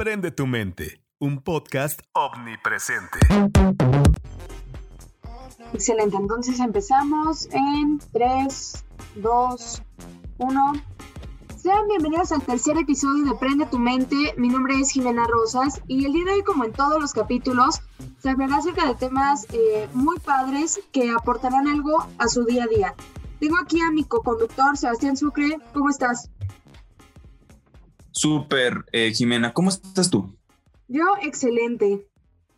Prende tu mente, un podcast omnipresente. Excelente, entonces empezamos en 3, 2, 1. Sean bienvenidos al tercer episodio de Prende tu mente. Mi nombre es Jimena Rosas y el día de hoy, como en todos los capítulos, se hablará acerca de temas eh, muy padres que aportarán algo a su día a día. Tengo aquí a mi co-conductor, Sebastián Sucre. ¿Cómo estás? Súper, eh, Jimena. ¿Cómo estás tú? Yo, excelente.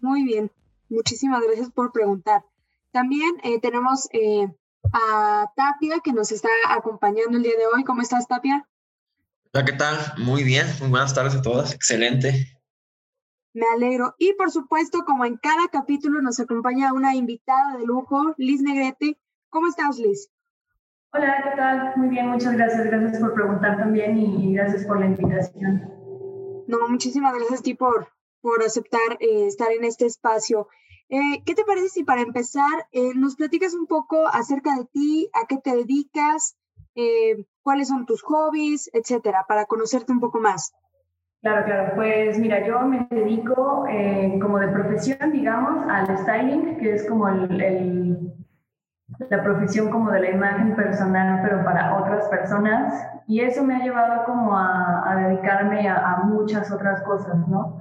Muy bien. Muchísimas gracias por preguntar. También eh, tenemos eh, a Tapia que nos está acompañando el día de hoy. ¿Cómo estás, Tapia? Hola, ¿qué tal? Muy bien. Muy buenas tardes a todas. Excelente. Me alegro. Y por supuesto, como en cada capítulo, nos acompaña una invitada de lujo, Liz Negrete. ¿Cómo estás, Liz? Hola, ¿qué tal? Muy bien, muchas gracias. Gracias por preguntar también y, gracias por la invitación. No, muchísimas gracias a ti por, por aceptar eh, estar en este espacio. Eh, ¿Qué te parece si para empezar eh, nos platicas un poco acerca de ti, a qué te dedicas, cuáles son tus hobbies, etcétera, para conocerte un poco más? Claro, claro. Pues mira, yo me dedico como de profesión, digamos, al styling, que es como el la profesión como de la imagen personal, pero para otras personas. Y eso me ha llevado como a, dedicarme a, muchas otras cosas, ¿no?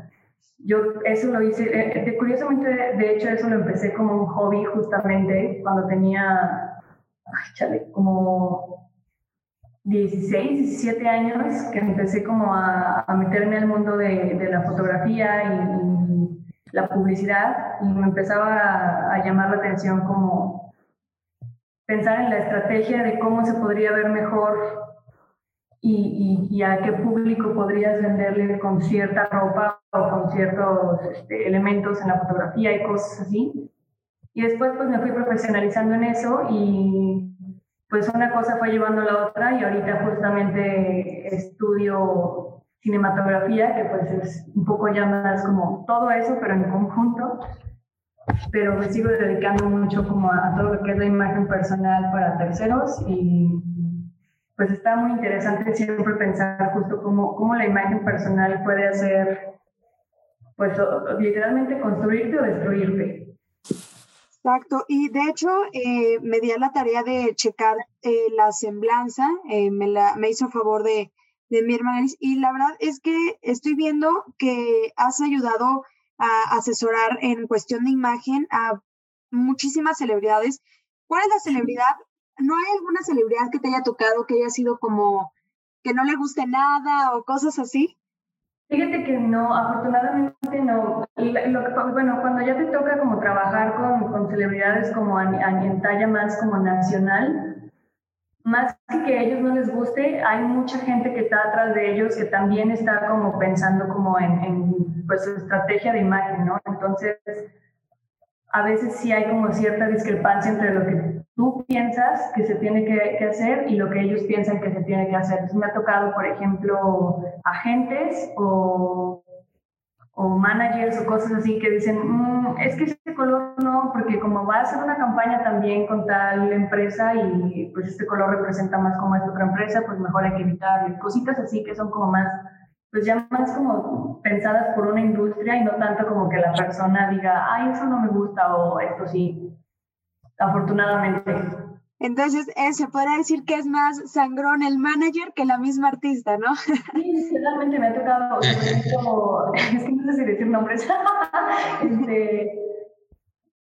Yo eso lo hice, eh, eh, curiosamente, de hecho, eso lo empecé como un hobby justamente cuando tenía, ay, chale, como 16, 17 años, que empecé como a, meterme al mundo de, de la fotografía y, la publicidad y me empezaba a llamar la atención como pensar en la estrategia de cómo se podría ver mejor y, a qué público podrías venderle con cierta ropa o con ciertos este, elementos en la fotografía y cosas así. Y después pues me fui profesionalizando en eso y pues una cosa fue llevando a la otra y ahorita justamente estudio cinematografía, que pues es un poco ya más como todo eso, pero en conjunto pero me sigo dedicando mucho como a, todo lo que es la imagen personal para terceros y pues está muy interesante siempre pensar justo cómo, cómo la imagen personal puede hacer, pues literalmente construirte o destruirte. Exacto, y de hecho eh, me di a la tarea de checar eh, la semblanza, eh, me, la, me hizo favor de, de mi hermana y la verdad es que estoy viendo que has ayudado a asesorar en cuestión de imagen a muchísimas celebridades. ¿Cuál es la celebridad? ¿No hay alguna celebridad que te haya tocado que haya sido como que no le guste nada o cosas así? Fíjate que no, afortunadamente no. bueno, cuando ya te toca como trabajar con, con celebridades como en talla más como nacional, más que que a ellos no les guste, hay mucha gente que está atrás de ellos que también está como pensando como en, en pues estrategia de imagen, ¿no? Entonces, a veces sí hay como cierta discrepancia entre lo que tú piensas que se tiene que, que hacer y lo que ellos piensan que se tiene que hacer. Entonces, me ha tocado, por ejemplo, agentes o o managers o cosas así que dicen, mm, es que este color no, porque como va a ser una campaña también con tal empresa y pues este color representa más como esta otra empresa, pues mejor hay que evitarlo. Cositas así que son como más, pues ya más como pensadas por una industria y no tanto como que la persona diga, ay, eso no me gusta o esto sí. Afortunadamente. Entonces, eh, se podría decir que es más sangrón el manager que la misma artista, ¿no? Sí, realmente me ha tocado, como, es que no sé si decir nombres, este,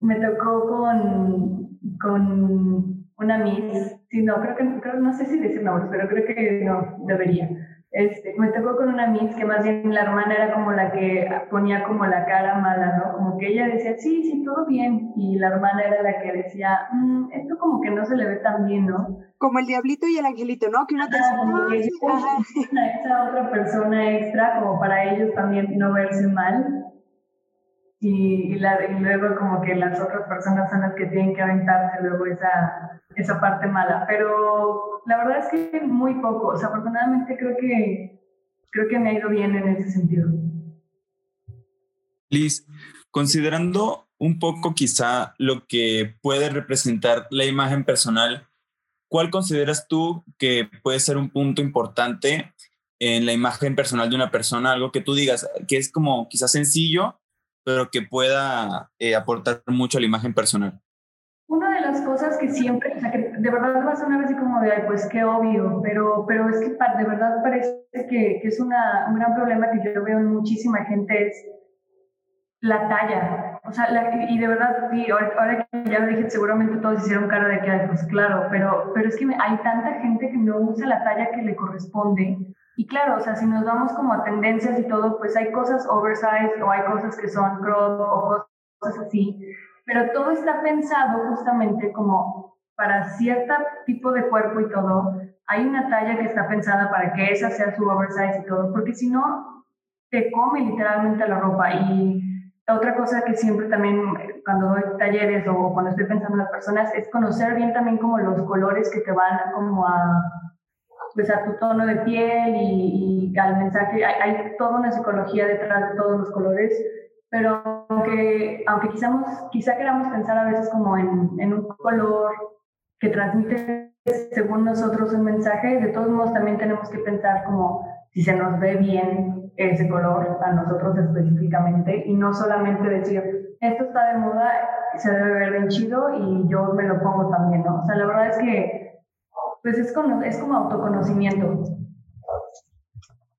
me tocó con, con una Miss, sí, no, creo que, creo, no sé si decir nombres, pero creo que no, debería este, me tocó con una Miss que más bien la hermana era como la que ponía como la cara mala, ¿no? Como que ella decía, sí, sí, todo bien. Y la hermana era la que decía, mm, esto como que no se le ve tan bien, ¿no? Como el diablito y el angelito, ¿no? Que una te esa otra persona extra, como para ellos también no verse mal. Y, la, y luego como que las otras personas son las que tienen que aventarse luego esa, esa parte mala. Pero la verdad es que muy poco. O sea, afortunadamente creo que, creo que me ha ido bien en ese sentido. Liz, considerando un poco quizá lo que puede representar la imagen personal, ¿cuál consideras tú que puede ser un punto importante en la imagen personal de una persona, algo que tú digas, que es como quizás sencillo, pero que pueda eh, aportar mucho a la imagen personal? Una de las cosas que siempre, o sea, que de verdad va a sonar así como de, pues qué obvio, pero, pero es que de verdad parece que, que es una, un gran problema que yo veo en muchísima gente, es la talla. O sea, y de verdad, sí, ahora, que ya lo dije, seguramente todos hicieron cara de que, pues claro, pero, pero es que hay tanta gente que no usa la talla que le corresponde. Y claro, o sea, si nos vamos como a tendencias y todo, pues hay cosas oversize o hay cosas que son crop o cosas así pero todo está pensado justamente como para cierto tipo de cuerpo y todo. Hay una talla que está pensada para que esa sea su oversize y todo, porque si no, te come literalmente la ropa. Y otra cosa que siempre también cuando doy talleres o cuando estoy pensando en las personas es conocer bien también como los colores que te van como a pues a tu tono de piel y, al mensaje. Hay, hay, toda una psicología detrás de todos los colores pero aunque, aunque quizá queramos pensar a veces como en, en un color que transmite según nosotros un mensaje, de todos modos también tenemos que pensar como si se nos ve bien ese color a nosotros específicamente y no solamente decir, esto está de moda, se debe ver bien chido y yo me lo pongo también, ¿no? O sea, la verdad es que pues es como, es como autoconocimiento.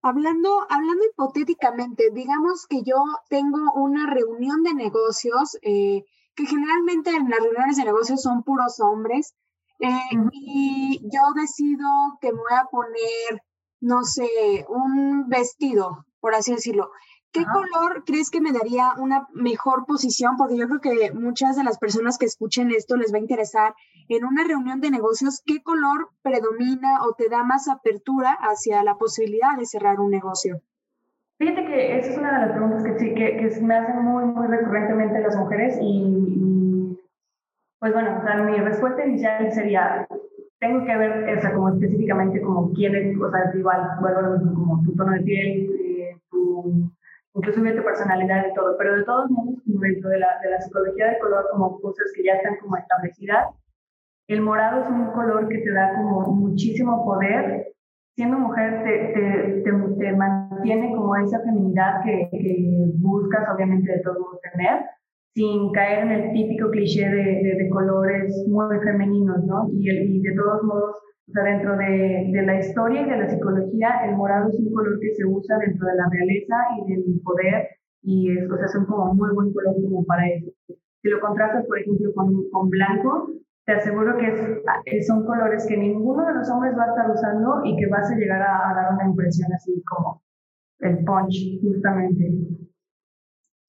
Hablando, hablando hipotéticamente, digamos que yo tengo una reunión de negocios, eh, que generalmente en las reuniones de negocios son puros hombres, eh, y yo decido que me voy a poner, no sé, un vestido, por así decirlo. ¿Qué color crees que me daría una mejor posición? Porque yo creo que muchas de las personas que escuchen esto les va a interesar. En una reunión de negocios, ¿qué color predomina o te da más apertura hacia la posibilidad de cerrar un negocio? Fíjate que esa es una de las preguntas que, sí, que, me hacen muy, muy recurrentemente las mujeres y, pues bueno, o sea, mi respuesta inicial sería, tengo que ver, o sea, como específicamente como quién es, o sea, igual, vuelvo a lo mismo, como tu tono de piel, eh, tu incluso tu personalidad y todo, pero de todos modos, como dentro de la, de la psicología del color, como cosas que ya están como establecidas, el morado es un color que te da como muchísimo poder. Siendo mujer te, te, te, mantiene como esa feminidad que, que, buscas obviamente de todos modos tener, sin caer en el típico cliché de, de, de colores muy femeninos, ¿no? Y, y de todos modos o sea, dentro de, de, la historia y de la psicología, el morado es un color que se usa dentro de la realeza y del poder y es, o sea, es un como muy buen color como para eso. Si lo contrastas, por ejemplo, con, con blanco, te aseguro que es, son colores que ninguno de los hombres va a estar usando y que vas a llegar a, a dar una impresión así como el punch, justamente.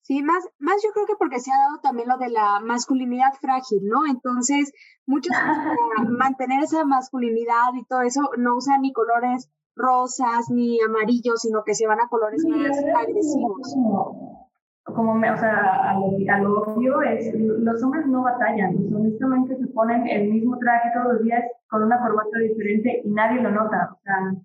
Sí, más, más yo creo que porque se ha dado también lo de la masculinidad frágil, ¿no? Entonces, muchos para mantener esa masculinidad y todo eso no usan ni colores rosas ni amarillos, sino que se van a colores más agresivos. Como, me, o sea, a lo, obvio es, los hombres no batallan, honestamente se ponen el mismo traje todos los días con una corbata diferente y nadie lo nota. O sea,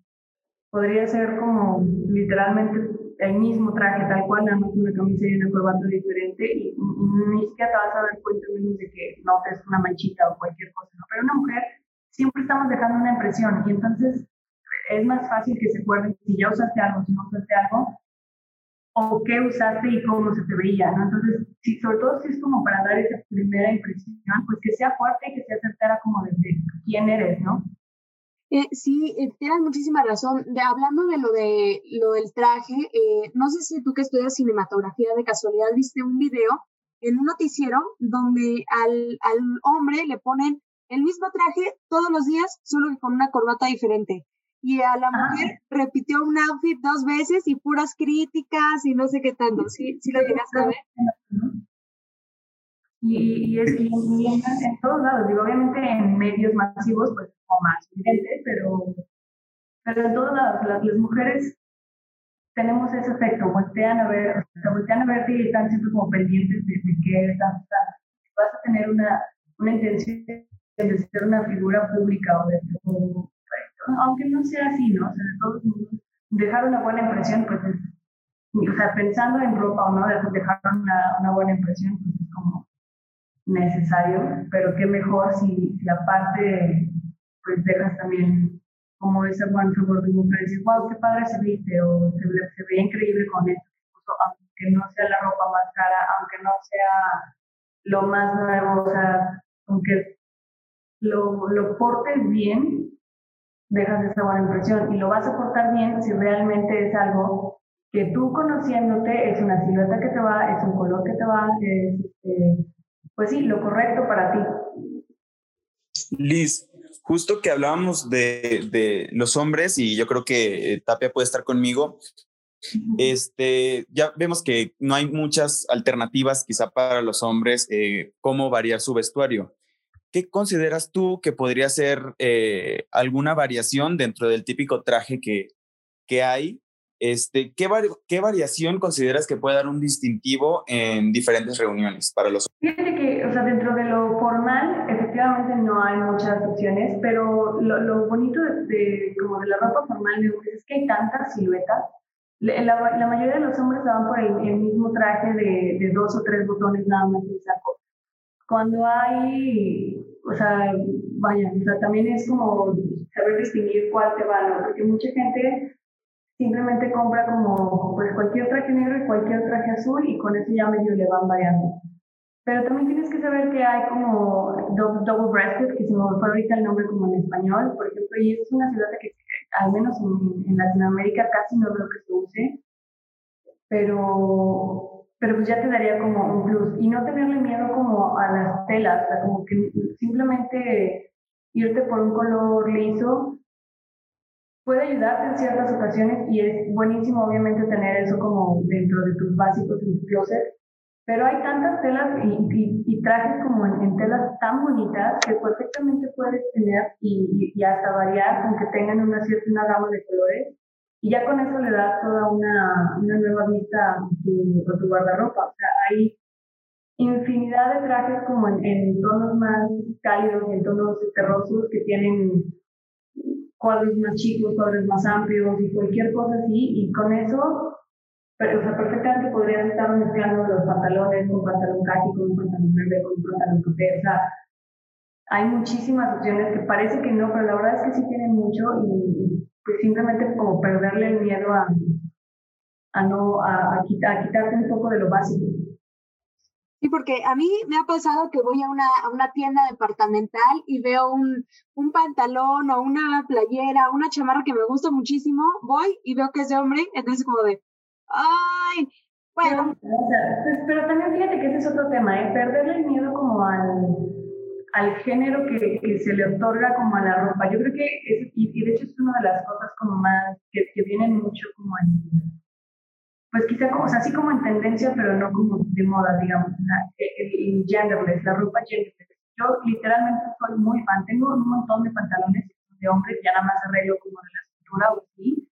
podría ser como literalmente el mismo traje, tal cual, nada más una camisa y una corbata diferente, y, ni siquiera te vas a dar cuenta menos de que no es una manchita o cualquier cosa, ¿no? Pero una mujer siempre estamos dejando una impresión, y entonces es más fácil que se acuerden si ya usaste algo, si no usaste algo, o qué usaste y cómo se te veía, ¿no? Entonces, si, sobre todo si es como para dar esa primera impresión, pues que sea fuerte y que sea certera como desde quién eres, ¿no? Eh, sí, eh, tienes muchísima razón. De, hablando de lo, de lo del traje, eh, no sé si tú que estudias cinematografía de casualidad viste un video en un noticiero donde al, al hombre le ponen el mismo traje todos los días, solo que con una corbata diferente. Y a la mujer repitió un outfit dos veces y puras críticas y no sé qué tanto. ¿Sí, sí lo llegaste a ver? Y, y, es, y en, todos lados, digo, obviamente en medios masivos, pues como más evidente, pero, pero en todos lados, las, mujeres tenemos ese efecto, voltean a ver, o voltean a verte y están siempre como pendientes de, de qué usando. Vas a tener una, una intención de ser una figura pública o de, o, aunque no sea así, ¿no? O sea, todos dejar una buena impresión, pues es, o sea, pensando en ropa o no, dejar una, una buena impresión, pues necesario, pero qué mejor si, si aparte pues dejas también como ese buen sabor de mujer, wow, qué padre se viste, o se, se ve increíble con esto, aunque no sea la ropa más cara, aunque no sea lo más nuevo, o sea, aunque lo, lo portes bien, dejas esa buena impresión y lo vas a portar bien si realmente es algo que tú conociéndote es una silueta que te va, es un color que te va, es, este, pues sí, lo correcto para ti. Liz, justo que hablábamos de, de los hombres y yo creo que eh, Tapia puede estar conmigo, este, ya vemos que no hay muchas alternativas quizá para los hombres eh, cómo variar su vestuario. ¿Qué consideras tú que podría ser eh, alguna variación dentro del típico traje que, que hay? Este, ¿qué, ¿Qué variación consideras que puede dar un distintivo en diferentes reuniones para los Fíjate que, o sea, dentro de lo formal, efectivamente no hay muchas opciones, pero lo, lo bonito de, como de la ropa formal es que hay tantas siluetas la, la, mayoría de los hombres van por el, mismo traje de, de, dos o tres botones nada más el saco. Cuando hay, o sea, vaya, o sea, también es como saber distinguir cuál te va, ¿no? Porque mucha gente simplemente compra como pues cualquier traje negro y cualquier traje azul y con eso ya medio le van variando. Pero también tienes que saber que hay como double, breasted, que se me fue ahorita el nombre como en español, por ejemplo, y es una ciudad que al menos en, Latinoamérica casi no veo que se use, pero, pero pues ya te daría como un plus. Y no tenerle miedo como a las telas, o sea, como que simplemente irte por un color liso puede ayudarte en ciertas ocasiones y es buenísimo obviamente tener eso como dentro de tus básicos en tu closet, pero hay tantas telas y, trajes como en, telas tan bonitas que perfectamente puedes tener y, y, hasta variar, aunque tengan una cierta una gama de colores. Y ya con eso le das toda una, una nueva vista a tu, tu, guardarropa. O sea, hay infinidad de trajes como en, en tonos más cálidos y en tonos terrosos que tienen cuadros más chicos, cuadros más amplios y cualquier cosa así. Y con eso o sea, perfectamente podrías estar mezclando los pantalones con pantalón caqui, con un pantalón verde, con un pantalón café. O sea, hay muchísimas opciones que parece que no, pero la verdad es que sí tienen mucho y, pues simplemente como perderle el miedo a, a no, a, a, quitar, a quitarte un poco de lo básico. Sí, porque a mí me ha pasado que voy a una, a una tienda departamental y veo un, un, pantalón o una playera, una chamarra que me gusta muchísimo, voy y veo que es de hombre, entonces como de, Ay, bueno. Pues, pero, también fíjate que ese es otro tema, ¿eh? perderle el miedo como al, al género que, que, se le otorga como a la ropa. Yo creo que, es, y, de hecho es una de las cosas como más que, que vienen mucho como en, pues quizá como, o sea, así como en tendencia, pero no como de moda, digamos, el, genderless, la ropa genderless. Yo literalmente soy muy fan, tengo un montón de pantalones de hombres, ya nada más arreglo como de la cintura o así.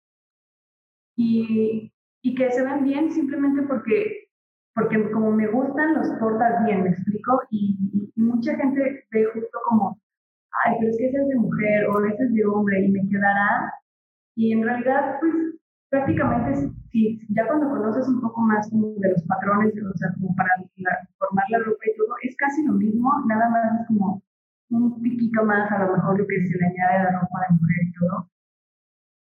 Y y que se ven bien simplemente porque, porque como me gustan, los portas bien, me explico, y, mucha gente ve justo como, ay, pero es que ese es de mujer o ese es de hombre y me quedará, y en realidad, pues prácticamente, si, ya cuando conoces un poco más como de los patrones, o sea, como para formar la ropa y todo, es casi lo mismo, nada más es como un piquito más a lo mejor lo que se le añade a la ropa de mujer y todo,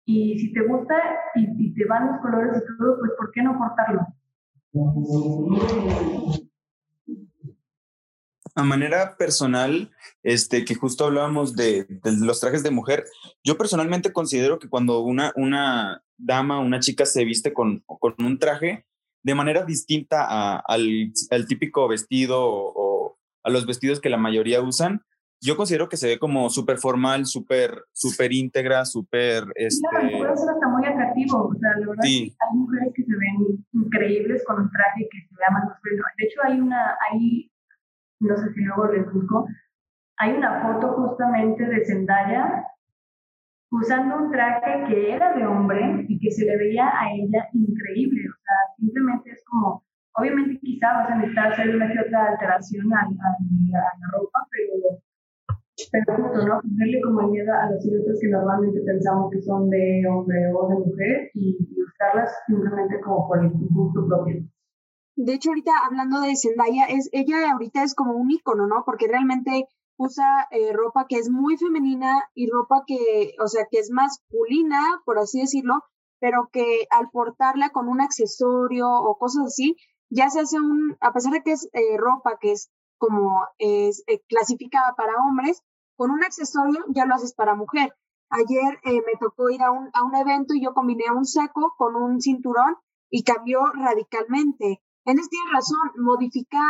y si te gusta y, te van los colores y todo, pues ¿por qué no cortarlo? A manera personal, este, que justo hablábamos de, los trajes de mujer, yo personalmente considero que cuando una, una dama, una chica se viste con, con un traje de manera distinta al, al, típico vestido o, a los vestidos que la mayoría usan, yo considero que se ve como súper formal, súper super íntegra, súper... Este... puede ser hasta muy atractivo, o sea, la verdad sí. hay mujeres que se ven increíbles con un traje que se más De hecho, hay una, hay, no sé si luego les busco, hay una foto justamente de Zendaya usando un traje que era de hombre y que se le veía a ella increíble, o sea, simplemente es como, obviamente quizá vas a necesitar hacer una que otra alteración a, la ropa, pero pero justo, ¿no? Ponerle como miedo a los siluetas que normalmente pensamos que son de hombre o de mujer y, buscarlas simplemente como por el gusto propio. De hecho, ahorita hablando de Zendaya, es, ella ahorita es como un icono, ¿no? Porque realmente usa eh, ropa que es muy femenina y ropa que, o sea, que es masculina, por así decirlo, pero que al portarla con un accesorio o cosas así, ya se hace un, a pesar de que es eh, ropa que es como es eh, clasificada para hombres, con un accesorio ya lo haces para mujer. Ayer me tocó ir a un, a un evento y yo combiné un saco con un cinturón y cambió radicalmente. Entonces tienes razón, modificar,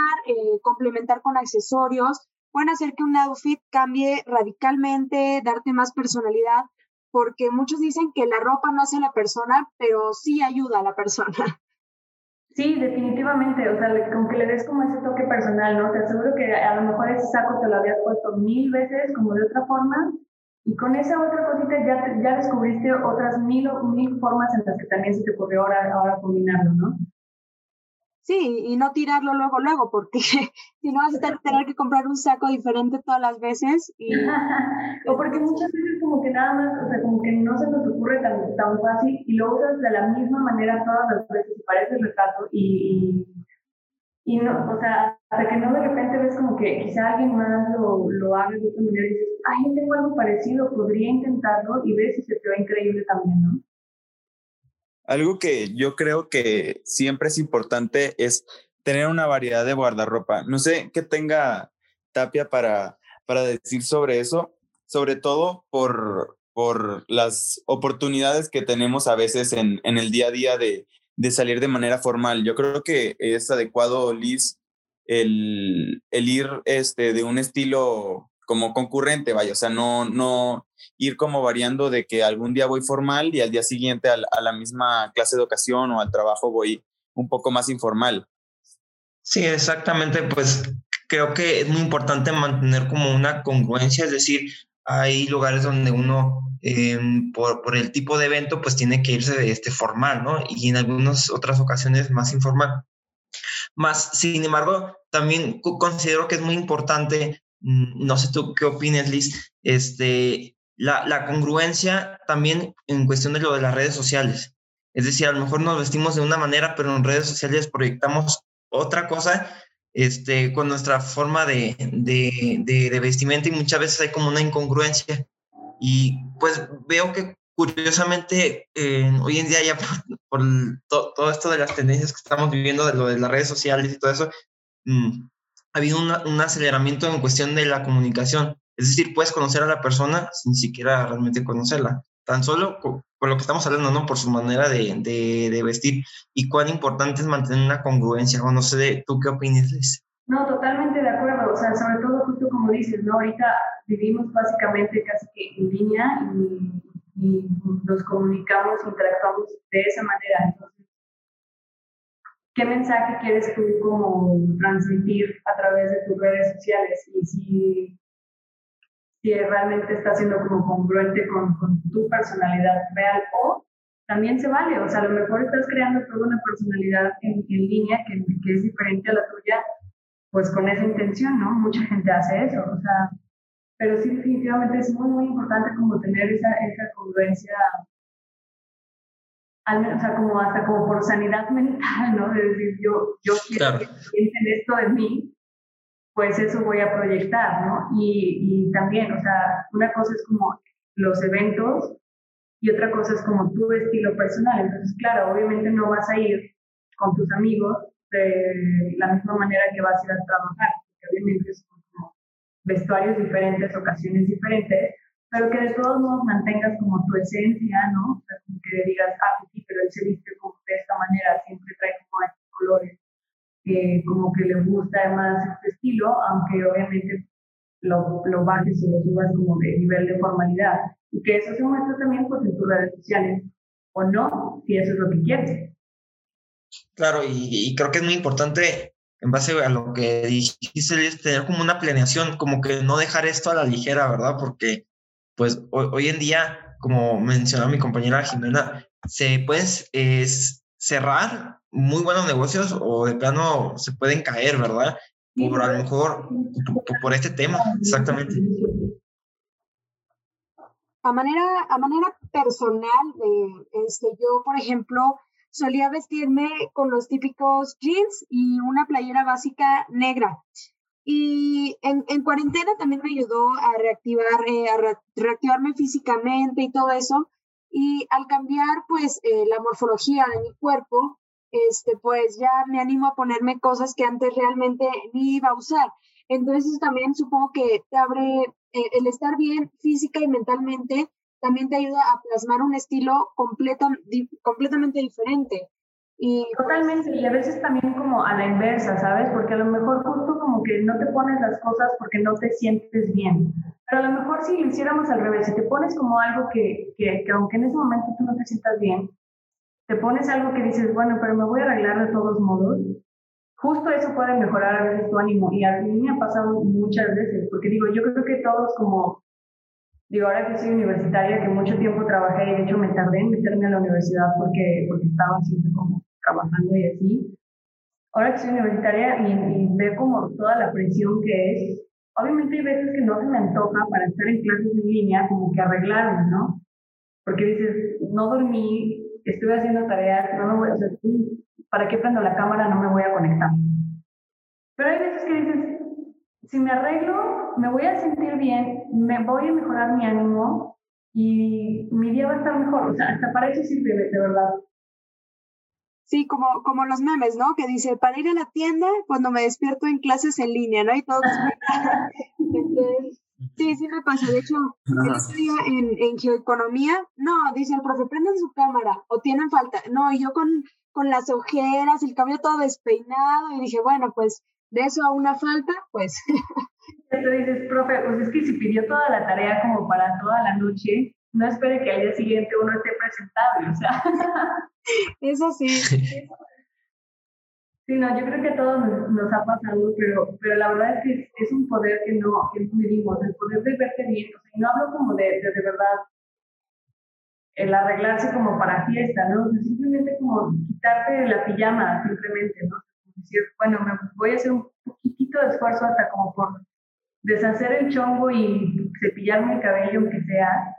complementar con accesorios, pueden hacer que un outfit cambie radicalmente, darte más personalidad, porque muchos dicen que la ropa no hace a la persona, pero sí ayuda a la persona. Sí, definitivamente, o sea, como que le des como ese toque personal, ¿no? Te aseguro que a lo mejor ese saco te lo habías puesto mil veces, como de otra forma, y con esa otra cosita ya, ya descubriste otras mil, mil formas en las que también se te ocurrió ahora, ahora combinarlo, ¿no? Sí, y no tirarlo luego, luego, porque si no vas a tener que comprar un saco diferente todas las veces. Y... o porque muchas veces como que nada más, o sea, como que no se nos ocurre tan, tan fácil y lo usas de la misma manera todas las veces y parece retrato y, y, no, o sea, hasta que no de repente ves como que quizá alguien más lo, lo haga de otra manera y dices, ay, yo tengo algo parecido, podría intentarlo y ves si se te va increíble también, ¿no? Algo que yo creo que siempre es importante es tener una variedad de guardarropa. No sé qué tenga Tapia para, para decir sobre eso, sobre todo por, por las oportunidades que tenemos a veces en, en el día a día de, de, salir de manera formal. Yo creo que es adecuado, Liz, el, el ir este, de un estilo como concurrente, vaya, o sea, no, no ir como variando de que algún día voy formal y al día siguiente a, la misma clase de educación o al trabajo voy un poco más informal. Sí, exactamente, pues creo que es muy importante mantener como una congruencia, es decir, hay lugares donde uno, em, por, por, el tipo de evento, pues tiene que irse este, formal, ¿no? Y en algunas otras ocasiones más informal. Más, sin embargo, también considero que es muy importante no sé tú qué opines, Liz, este, la, la, congruencia también en cuestión de lo de las redes sociales. Es decir, a lo mejor nos vestimos de una manera, pero en redes sociales proyectamos otra cosa este, con nuestra forma de, de, de, vestimenta y muchas veces hay como una incongruencia. Y pues veo que curiosamente hoy en día ya por, todo esto de las tendencias que estamos viviendo, de lo de las redes sociales y todo eso, mm, ha habido un aceleramiento en cuestión de la comunicación. Es decir, puedes conocer a la persona sin siquiera realmente conocerla, tan solo por lo que estamos hablando, ¿no? Por su manera de, de, vestir y cuán importante es mantener una congruencia. O no sé, ¿tú qué opinas, Liz? No, totalmente de acuerdo. O sea, sobre todo justo como dices, ¿no? Ahorita vivimos básicamente casi que en línea y, y nos comunicamos, interactuamos de esa manera. Entonces, ¿Qué mensaje quieres tú como transmitir a través de tus redes sociales? Y si, si realmente estás siendo como congruente con, con tu personalidad real o también se vale, o sea, a lo mejor estás creando toda una personalidad en, en línea que, que, es diferente a la tuya, pues con esa intención, ¿no? Mucha gente hace eso, o sea, pero sí definitivamente es muy, muy importante como tener esa, esa congruencia o sea, como hasta como por sanidad mental, ¿no? De decir, yo, yo quiero que piensen esto de mí, pues eso voy a proyectar, ¿no? Y, y también, o sea, una cosa es como los eventos y otra cosa es como tu estilo personal. Entonces, claro, obviamente no vas a ir con tus amigos de la misma manera que vas a ir a trabajar, porque obviamente son como vestuarios diferentes, ocasiones diferentes, pero que de todos modos mantengas como tu esencia, ¿no? O sea, como que digas, ah, pues sí, pero él se viste como de esta manera, siempre trae como estos colores, que como que le gusta además este estilo, aunque obviamente lo, lo bajes y lo subas como de nivel de formalidad. Y que eso se muestra también pues en tus redes sociales, o no, si eso es lo que quieres. Claro, y, y creo que es muy importante en base a lo que dijiste, es tener como una planeación, como que no dejar esto a la ligera, ¿verdad? Porque pues hoy, en día, como mencionó mi compañera Jimena, se pueden cerrar muy buenos negocios o de plano se pueden caer, ¿verdad? Por a lo mejor, por, este tema, exactamente. A manera, a manera personal, este, yo, por ejemplo, solía vestirme con los típicos jeans y una playera básica negra. Y en, en cuarentena también me ayudó a reactivar, eh, a reactivarme físicamente y todo eso. Y al cambiar, pues, eh, la morfología de mi cuerpo, este, pues ya me animo a ponerme cosas que antes realmente ni iba a usar. Entonces también supongo que te abre eh, el estar bien física y mentalmente, también te ayuda a plasmar un estilo completa, completamente diferente. Y Totalmente, y a veces también como a la inversa, ¿sabes? Porque a lo mejor justo como que no te pones las cosas porque no te sientes bien. Pero a lo mejor si lo hiciéramos al revés, si te pones como algo que, que, que aunque en ese momento tú no te sientas bien, te pones algo que dices, bueno, pero me voy a arreglar de todos modos, justo eso puede mejorar a veces tu ánimo. Y a mí me ha pasado muchas veces, porque digo, yo creo que todos como, digo, ahora que soy universitaria, que mucho tiempo trabajé y de hecho me tardé en meterme a la universidad porque, porque estaba siempre como trabajando y así. Ahora que soy universitaria y, y veo como toda la presión que es, obviamente hay veces que no se me antoja para estar en clases en línea como que arreglarme, ¿no? Porque dices, no dormí, estuve haciendo tareas, no me voy, o sea, ¿para qué prendo la cámara? No me voy a conectar. Pero hay veces que dices, si me arreglo, me voy a sentir bien, me voy a mejorar mi ánimo y mi día va a estar mejor. O sea, hasta para eso sirve, de verdad. Sí, como, como los memes, ¿no? Que dice, para ir a la tienda cuando me despierto en clases en línea, ¿no? Y todo. sí, sí me pasa. De hecho, el día en, en geoeconomía, no, dice el profe, prendan su cámara o tienen falta. No, y yo con, con las ojeras, el cabello todo despeinado, y dije, bueno, pues de eso a una falta, pues. Entonces dices, profe, pues es que si pidió toda la tarea como para toda la noche, no espere que al día siguiente uno esté presentable, o sea. Eso sí. Sí, no, yo creo que a todos nos, ha pasado, pero, pero la verdad es que es, un poder que no, que no medimos, el poder de verte bien, o sea, y no hablo como de, de, de verdad el arreglarse como para fiesta, ¿no? O sea, simplemente como quitarte la pijama, simplemente, ¿no? Decir, bueno, me voy a hacer un poquitito de esfuerzo hasta como por deshacer el chongo y cepillarme el cabello, aunque sea,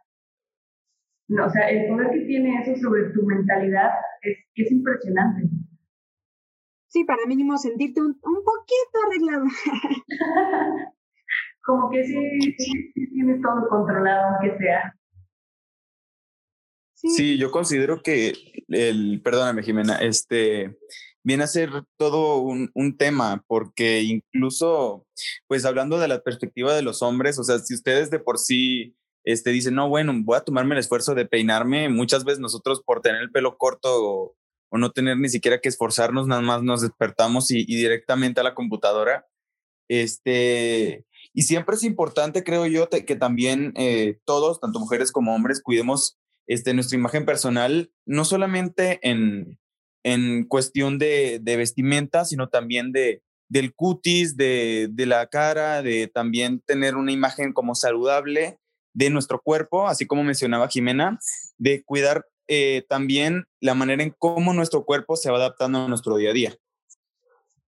no, o sea, el poder que tiene eso sobre tu mentalidad es, es impresionante. Sí, para mínimo sentirte un, un poquito arreglado. Como que sí, sí, tienes todo controlado, aunque sea. Sí. yo considero que el, perdóname Jimena, este viene a ser todo un, un, tema, porque incluso, pues hablando de la perspectiva de los hombres, o sea, si ustedes de por sí este, dicen, no, bueno, voy a tomarme el esfuerzo de peinarme. Muchas veces nosotros por tener el pelo corto o, no tener ni siquiera que esforzarnos, nada más nos despertamos y, directamente a la computadora. Este, y siempre es importante, creo yo, que también eh, todos, tanto mujeres como hombres, cuidemos este, nuestra imagen personal, no solamente en, en cuestión de, vestimenta, sino también de, del cutis, de la cara, de también tener una imagen como saludable de nuestro cuerpo, así como mencionaba Jimena, de cuidar eh, también la manera en cómo nuestro cuerpo se va adaptando a nuestro día a día.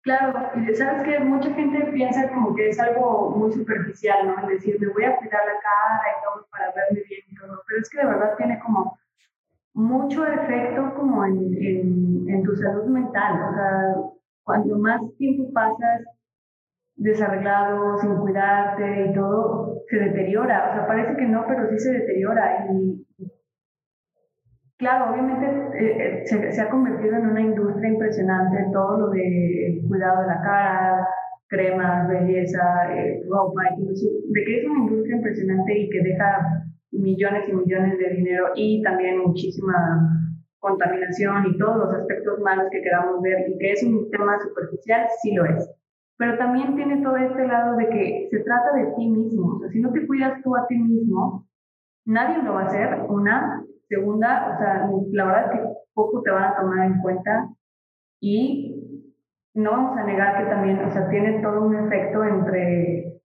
Claro, y sabes que mucha gente piensa como que es algo muy superficial, ¿no? Es decir, me voy a cuidar la cara y todo para verme bien y todo, pero es que de verdad tiene como mucho efecto como en, en, en tu salud mental, o sea, cuando más tiempo pasas desarreglado, sin cuidarte y todo, se deteriora. O sea, parece que no, pero sí se deteriora. Y claro, obviamente eh, eh, se, ha convertido en una industria impresionante todo lo de cuidado de la cara, cremas, belleza, eh, ropa, de que es una industria impresionante y que deja millones y millones de dinero y también muchísima contaminación y todos los aspectos malos que queramos ver y que es un tema superficial, sí lo es pero también tiene todo este lado de que se trata de ti mismo. Si no te cuidas tú a ti mismo, nadie lo va a hacer. Una. Segunda, o sea, la verdad es que poco te van a tomar en cuenta y no vamos a negar que también, o sea, tiene todo un efecto entre,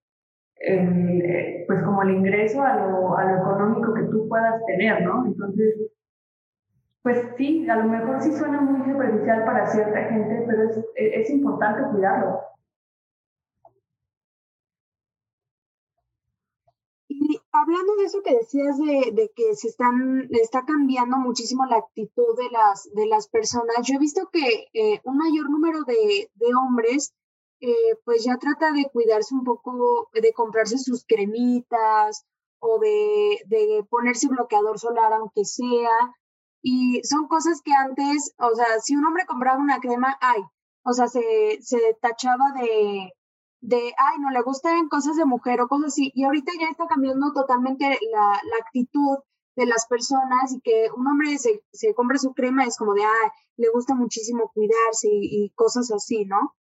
el, pues como el ingreso a lo, a lo económico que tú puedas tener, ¿no? Entonces, pues sí, a lo mejor sí suena muy superficial para cierta gente, pero es, es importante cuidarlo. Hablando de eso que decías de, que se están, está cambiando muchísimo la actitud de las, de las personas, yo he visto que eh, un mayor número de, hombres eh, pues ya trata de cuidarse un poco, de comprarse sus cremitas o de, de ponerse bloqueador solar aunque sea. Y son cosas que antes, o sea, si un hombre compraba una crema, ay, o sea, se, se tachaba de, de, ay, no le gustan cosas de mujer o cosas así. Y ahorita ya está cambiando totalmente la, la actitud de las personas y que un hombre se, se compre su crema es como de, ah, le gusta muchísimo cuidarse y, cosas así, ¿no?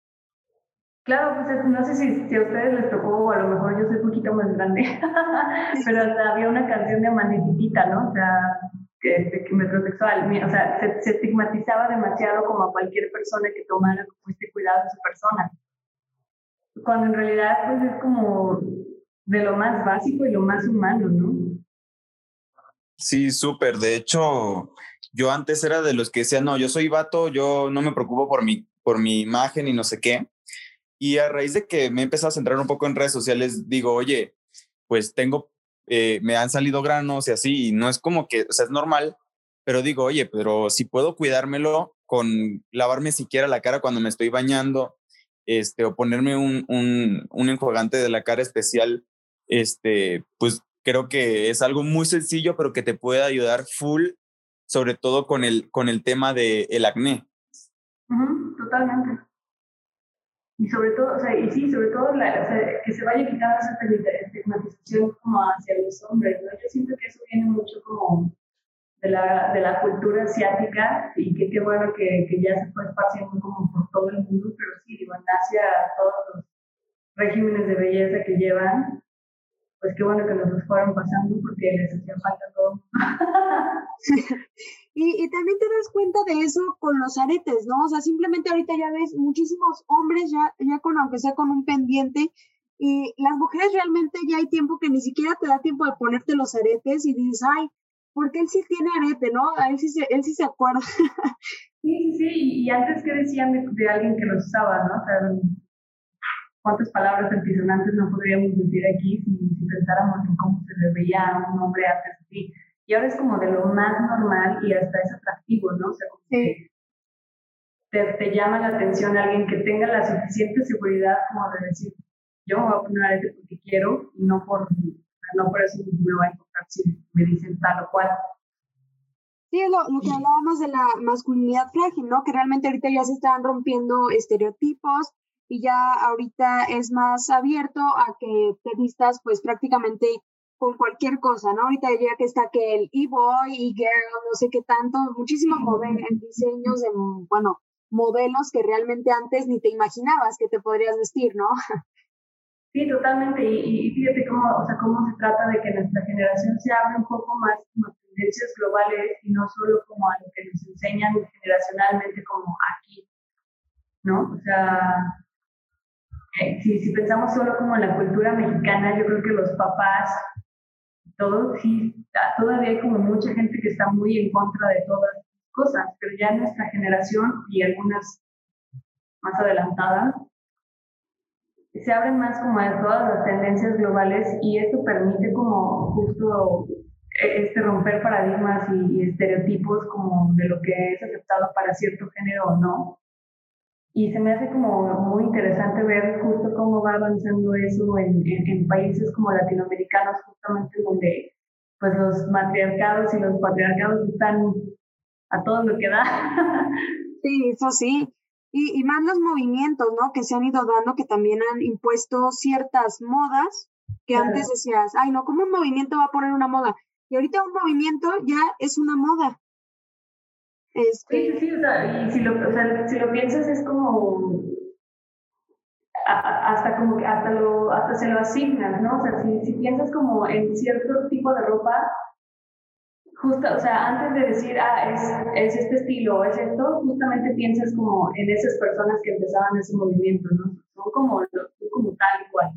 Claro, pues no sé si, si, a ustedes les tocó, a lo mejor yo soy un poquito más grande, pero había una canción de Amandititita, ¿no? O sea, que, que metrosexual, o sea, se, se, estigmatizaba demasiado como a cualquier persona que tomara este cuidado de su persona. Cuando en realidad, pues es como de lo más básico y lo más humano, ¿no? Sí, súper. De hecho, yo antes era de los que decían, no, yo soy vato, yo no me preocupo por mi, por mi imagen y no sé qué. Y a raíz de que me he empezado a centrar un poco en redes sociales, digo, oye, pues tengo, eh, me han salido granos y así, y no es como que, o sea, es normal, pero digo, oye, pero si puedo cuidármelo con lavarme siquiera la cara cuando me estoy bañando, este, o ponerme un, un, un enjuagante de la cara especial, este, pues creo que es algo muy sencillo, pero que te puede ayudar full, sobre todo con el, con el tema del el acné. totalmente. Y sobre todo, o sea, y sí, sobre todo que se vaya quitando esa estigmatización como hacia los hombres, ¿no? Yo siento que eso viene mucho como de la, de la cultura asiática y que qué bueno que, que ya se fue esparciendo como por todo el mundo, pero sí, digo, en Asia todos los regímenes de belleza que llevan pues qué bueno que nos los fueron pasando porque les hacía falta todo. y, y, también te das cuenta de eso con los aretes, ¿no? O sea, simplemente ahorita ya ves muchísimos hombres ya, ya con, aunque sea con un pendiente, y las mujeres realmente ya hay tiempo que ni siquiera te da tiempo de ponerte los aretes y dices, ay, porque él sí tiene arete, ¿no? A él sí se, él sí se acuerda. sí, sí, sí, y antes que decían de, de alguien que los usaba, ¿no? O sea, cuántas palabras antisonantes no podríamos decir aquí si, si pensáramos en cómo se le veía a un hombre antes así. Y ahora es como de lo más normal y hasta es atractivo, ¿no? O sea, como que te, te, llama la atención alguien que tenga la suficiente seguridad como de decir, yo me voy a poner este porque quiero, y no por, no por eso me voy a encontrar si me dicen tal o cual. Sí, es lo, lo, que hablábamos de la masculinidad frágil, ¿no? Que realmente ahorita ya se están rompiendo estereotipos, y ya ahorita es más abierto a que te vistas pues prácticamente con cualquier cosa, ¿no? Ahorita ya que está que el e-boy y girl, no sé qué tanto, muchísimos en diseños bueno, modelos que realmente antes ni te imaginabas que te podrías vestir, ¿no? Sí, totalmente. Y, y fíjate cómo, o sea, cómo se trata de que nuestra generación se abra un poco más como tendencias globales y no solo como a lo que nos enseñan generacionalmente como aquí, ¿no? O sea, eh, si, si pensamos solo como en la cultura mexicana, yo creo que los papás, todos, sí, todavía hay como mucha gente que está muy en contra de todas las cosas, pero ya nuestra generación y algunas más adelantadas, se abren más como a todas las tendencias globales y esto permite como justo e, este romper paradigmas y, y, estereotipos como de lo que es aceptado para cierto género o no. Y se me hace como muy interesante ver justo cómo va avanzando eso en, en, países como latinoamericanos, justamente donde pues los matriarcados y los patriarcados están a todo lo que da. Sí, eso sí. Y, y más los movimientos, ¿no? Que se han ido dando, que también han impuesto ciertas modas que antes decías, ay, no, ¿cómo un movimiento va a poner una moda? Y ahorita un movimiento ya es una moda. Este... Sí, sí, o sea, y si lo, o sea, si lo piensas es como hasta como que hasta lo hasta se lo asignas, ¿no? O sea, si, si piensas como en cierto tipo de ropa, antes de decir, ah, es, es este estilo o es esto, justamente piensas como en esas personas que empezaban ese movimiento, ¿no? Son como, como tal igual.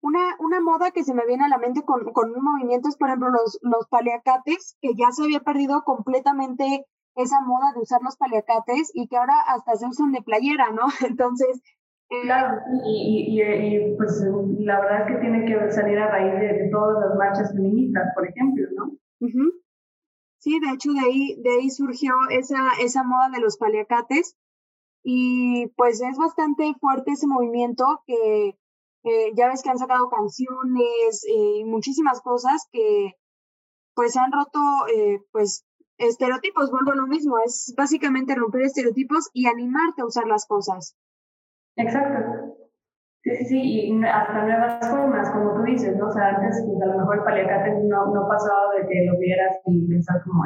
Una, una moda que se me viene a la mente con, con un movimiento es, por ejemplo, los, los paliacates, que ya se había perdido completamente esa moda de usar los paliacates y que ahora hasta se usan de playera, ¿no? Entonces... Eh, claro, y, y, y, pues la verdad es que tiene que salir a raíz de, todas las marchas feministas, por ejemplo, ¿no? Sí, de hecho de ahí, de ahí surgió esa, esa moda de los paliacates y pues es bastante fuerte ese movimiento que ya ves que han sacado canciones y muchísimas cosas que pues han roto pues estereotipos, vuelvo a lo mismo, es básicamente romper estereotipos y animarte a usar las cosas. Exacto. Sí, sí, sí, y hasta nuevas formas, como tú dices, ¿no? O sea, antes pues, a lo mejor el paliacate no, no pasaba de que lo vieras y pensar como,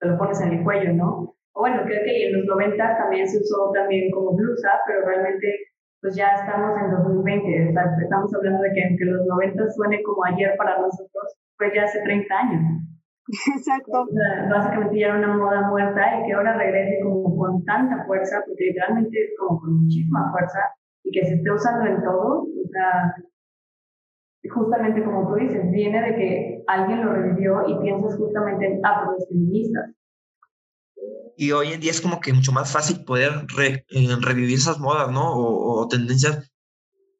te lo pones en el cuello, ¿no? O bueno, creo que en los 90 también se usó también como blusa, pero realmente pues ya estamos en 2020, o sea, estamos hablando de que aunque los 90 suene como ayer para nosotros, fue ya hace 30 años. Exacto. básicamente ya era una moda muerta y que ahora regrese como con tanta fuerza, porque literalmente es como con muchísima fuerza y que se esté usando en todo, o sea, justamente como tú dices, viene de que alguien lo revivió y piensas justamente en, ah, pues, feministas. Y hoy en día es como que mucho más fácil poder eh, revivir esas modas, ¿no? O, tendencias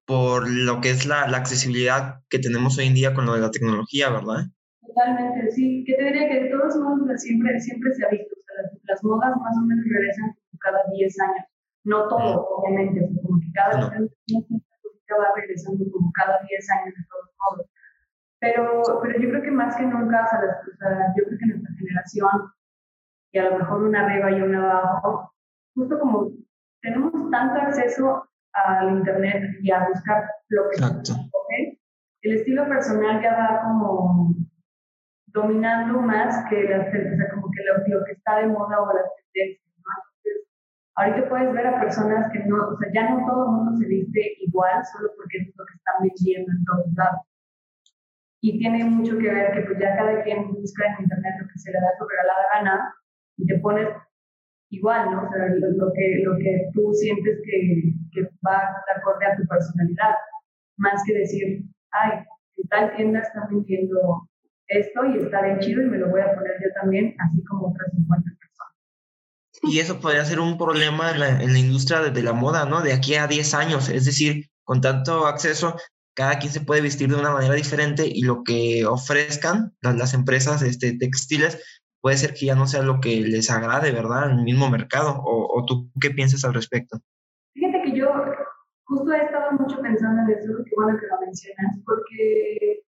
por lo que es la, la accesibilidad que tenemos hoy en día con lo de la tecnología, ¿verdad? Totalmente, sí. Que te diría que de todos modos siempre, siempre se ha visto. O sea, las, modas más o menos regresan cada 10 años. No todo, obviamente, como que cada no. va regresando como cada 10 años de todos modos. Pero, pero yo creo que más que nunca, o sea, yo creo que nuestra generación, y a lo mejor una arriba y una abajo, justo como tenemos tanto acceso al Internet y a buscar lo que ¿okay? el estilo personal ya va como dominando más que las, o sea, como que lo, que está de moda o las tendencias, ¿no? Entonces, ahorita puedes ver a personas que no, o sea, ya no todo el mundo se viste igual solo porque es lo que están vendiendo en todos lados. Y tiene mucho que ver que pues ya cada quien busca en internet lo que se le da su regalada gana y te pones igual, ¿no? O sea, lo, que, lo que tú sientes que, que va de acorde a tu personalidad, más que decir, ay, tal tienda están vendiendo esto y está bien chido y me lo voy a poner yo también, así como otras 50 personas. Y eso podría ser un problema en la, en la industria de, la moda, ¿no? De aquí a 10 años, es decir, con tanto acceso, cada quien se puede vestir de una manera diferente y lo que ofrezcan las, las empresas este, textiles puede ser que ya no sea lo que les agrade, ¿verdad? En el mismo mercado. ¿O, o tú qué piensas al respecto? Fíjate que yo justo he estado mucho pensando en eso, qué bueno que lo mencionas, porque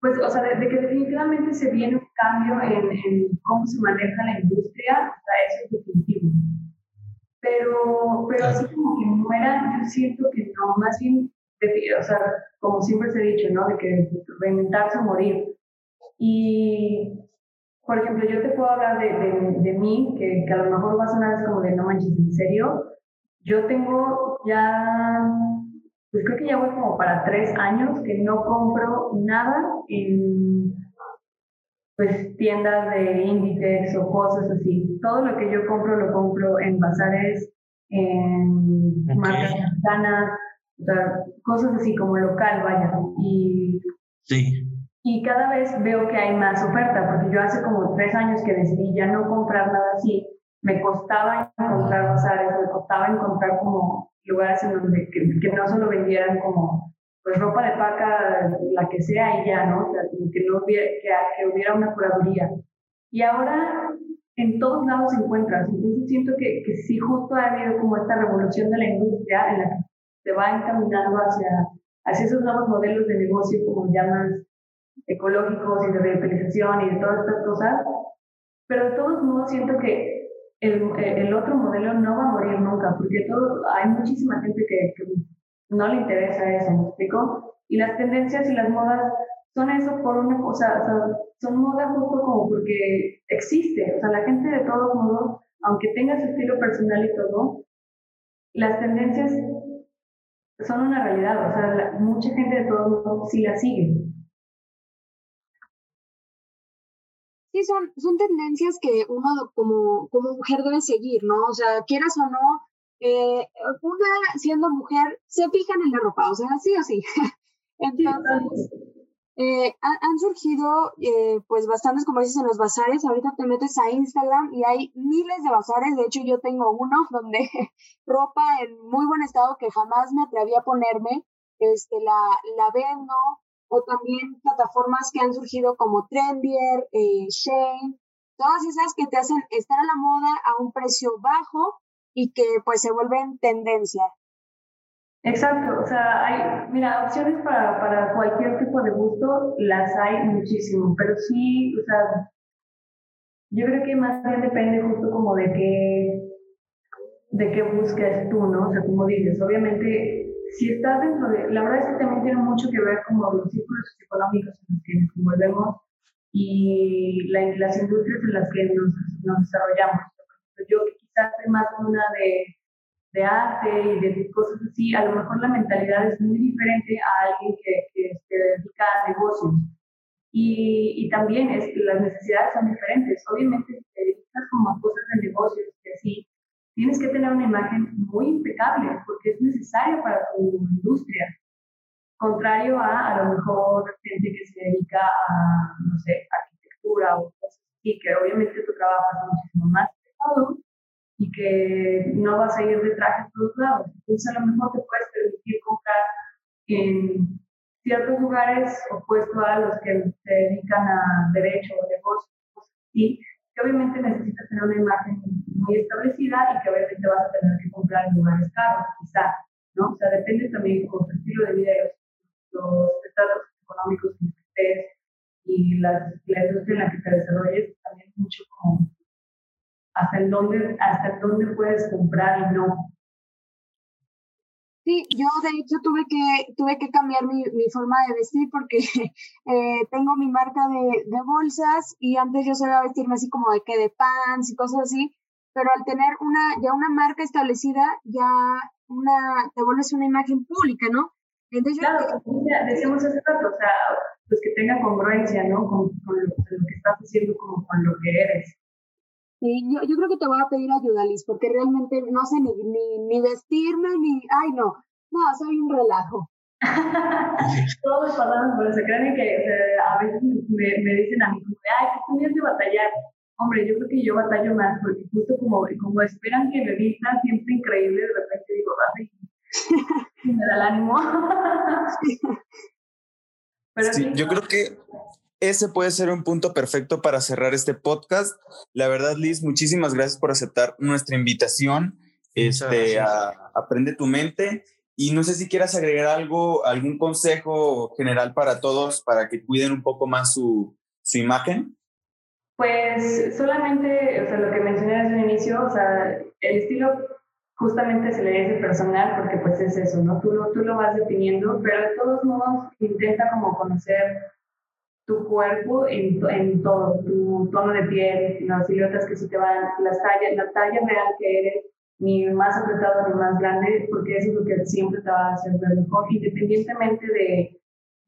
pues, o sea, de, que definitivamente se viene un cambio en, en, cómo se maneja la industria, o sea, eso es definitivo. Pero, pero así como que muera, yo siento que no, más bien, o sea, como siempre se ha dicho, ¿no? De que reinventarse o morir. Y, por ejemplo, yo te puedo hablar de, de, de mí, que, que, a lo mejor va a sonar como de no manches, en serio. Yo tengo ya pues creo que ya voy como para tres años que no compro nada en pues tiendas de Inditex o cosas así. Todo lo que yo compro lo compro en bazares, en marcas mexicanas, o sea, cosas así como local, vaya. Y, sí. y cada vez veo que hay más oferta, porque yo hace como tres años que decidí ya no comprar nada así. Me costaba encontrar bazares, me costaba encontrar como lugares en donde que, no solo vendieran como pues ropa de paca, la que sea y ya, ¿no? O sea, que, no hubiera, que, hubiera una curaduría. Y ahora en todos lados se encuentras. Entonces siento que, que sí justo ha habido como esta revolución de la industria en la que se va encaminando hacia, hacia esos nuevos modelos de negocio como llamas ecológicos y de reutilización y de todas estas cosas. Pero de todos modos siento que el, el, otro modelo no va a morir nunca, porque todo, hay muchísima gente que, no le interesa eso, ¿me explico? Y las tendencias y las modas son eso por una cosa, o sea, son modas justo como porque existe, o sea, la gente de todos modos, aunque tenga su estilo personal y todo, las tendencias son una realidad, o sea, mucha gente de todos modos sí las sigue. Sí, son, son tendencias que uno como, como mujer debe seguir, ¿no? O sea, quieras o no, eh, una siendo mujer se fijan en la ropa, o sea, sí o sí. Entonces, eh, han, surgido eh, pues bastantes, como dices, en los bazares. Ahorita te metes a Instagram y hay miles de bazares. De hecho, yo tengo uno donde ropa en muy buen estado que jamás me atreví a ponerme, este, la, la vendo o también plataformas que han surgido como Trendier, eh, Shane, todas esas que te hacen estar a la moda a un precio bajo y que pues se vuelven tendencia. Exacto, o sea, hay, mira, opciones para, para cualquier tipo de gusto las hay muchísimo, pero sí, o sea, yo creo que más bien depende justo como de qué, de qué busques tú, ¿no? O sea, como dices, obviamente, si estás dentro de, la verdad es que también tiene mucho que ver como los círculos económicos en los que nos envolvemos y la, las industrias en las que nos, nos desarrollamos. Yo quizás soy más una de de arte y de cosas así, a lo mejor la mentalidad es muy diferente a alguien que, que se dedica a negocios. Y, y, también es que las necesidades son diferentes. Obviamente, si te dedicas como a cosas de negocios y así, tienes que tener una imagen muy impecable porque es necesaria para tu industria. Contrario a a lo mejor gente que se dedica a, no sé, arquitectura o cosas así, que obviamente tu trabajo es muchísimo más pesado y que no vas a ir de traje a todos lados. Entonces a lo mejor te puedes permitir comprar en ciertos lugares opuestos a los que se dedican a derecho o negocios, y que obviamente necesitas tener una imagen muy establecida y que obviamente vas a tener que comprar en lugares caros, quizá, ¿no? O sea, depende también con tu estilo de vida los, estados económicos los que estés y las, la industria en la que te desarrolles, también mucho como hasta dónde, hasta dónde puedes comprar y no. Sí, yo de hecho tuve que, tuve que cambiar mi, mi forma de vestir porque eh, tengo mi marca de, de, bolsas y antes yo solía vestirme así como de que de pants y cosas así, pero al tener una, ya una marca establecida, ya una, te vuelves una imagen pública, ¿no? Entonces, claro, decíamos hace rato, o sea, pues que tenga congruencia, ¿no? Con, con lo, lo, que estás haciendo como con lo que eres. Sí, yo, yo creo que te voy a pedir ayuda, Liz, porque realmente no sé ni, ni, ni vestirme, ni, ay, no, no, soy un relajo. Todos pasamos por eso, creen que o sea, a veces me, me, dicen a mí, como, ay, que tenías de batallar. Hombre, yo creo que yo batallo más, porque justo como, como esperan que me vista siempre increíble, de repente digo, ay, me da el ánimo. Pero sí, yo creo que ese puede ser un punto perfecto para cerrar este podcast. La verdad, Liz, muchísimas gracias por aceptar nuestra invitación este, a Aprende tu mente. Y no sé si quieras agregar algo, algún consejo general para todos para que cuiden un poco más su, su imagen. Pues solamente, o sea, lo que mencioné desde el inicio, o sea, el estilo justamente se le dice personal porque pues es eso, ¿no? Tú lo, tú lo vas definiendo, pero de todos modos intenta como conocer tu cuerpo en, todo, tu tono de piel, las siluetas que se te van, las tallas, la talla real que eres, ni más apretado ni más grande, porque eso es lo que siempre te va a hacer ver mejor, independientemente de,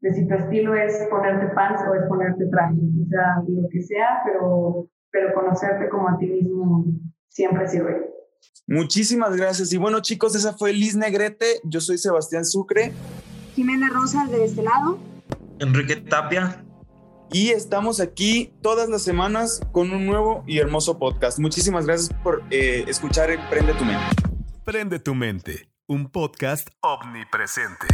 de si tu estilo es ponerte pants o es ponerte traje, o sea, lo que sea, pero, pero conocerte como a ti mismo siempre sirve. Muchísimas gracias. Y bueno, chicos, esa fue Liz Negrete. Yo soy Sebastián Sucre. Jimena Rosa de este lado. Enrique Tapia. Y estamos aquí todas las semanas con un nuevo y hermoso podcast. Muchísimas gracias por eh, escuchar Prende tu mente. Prende tu mente, un podcast omnipresente.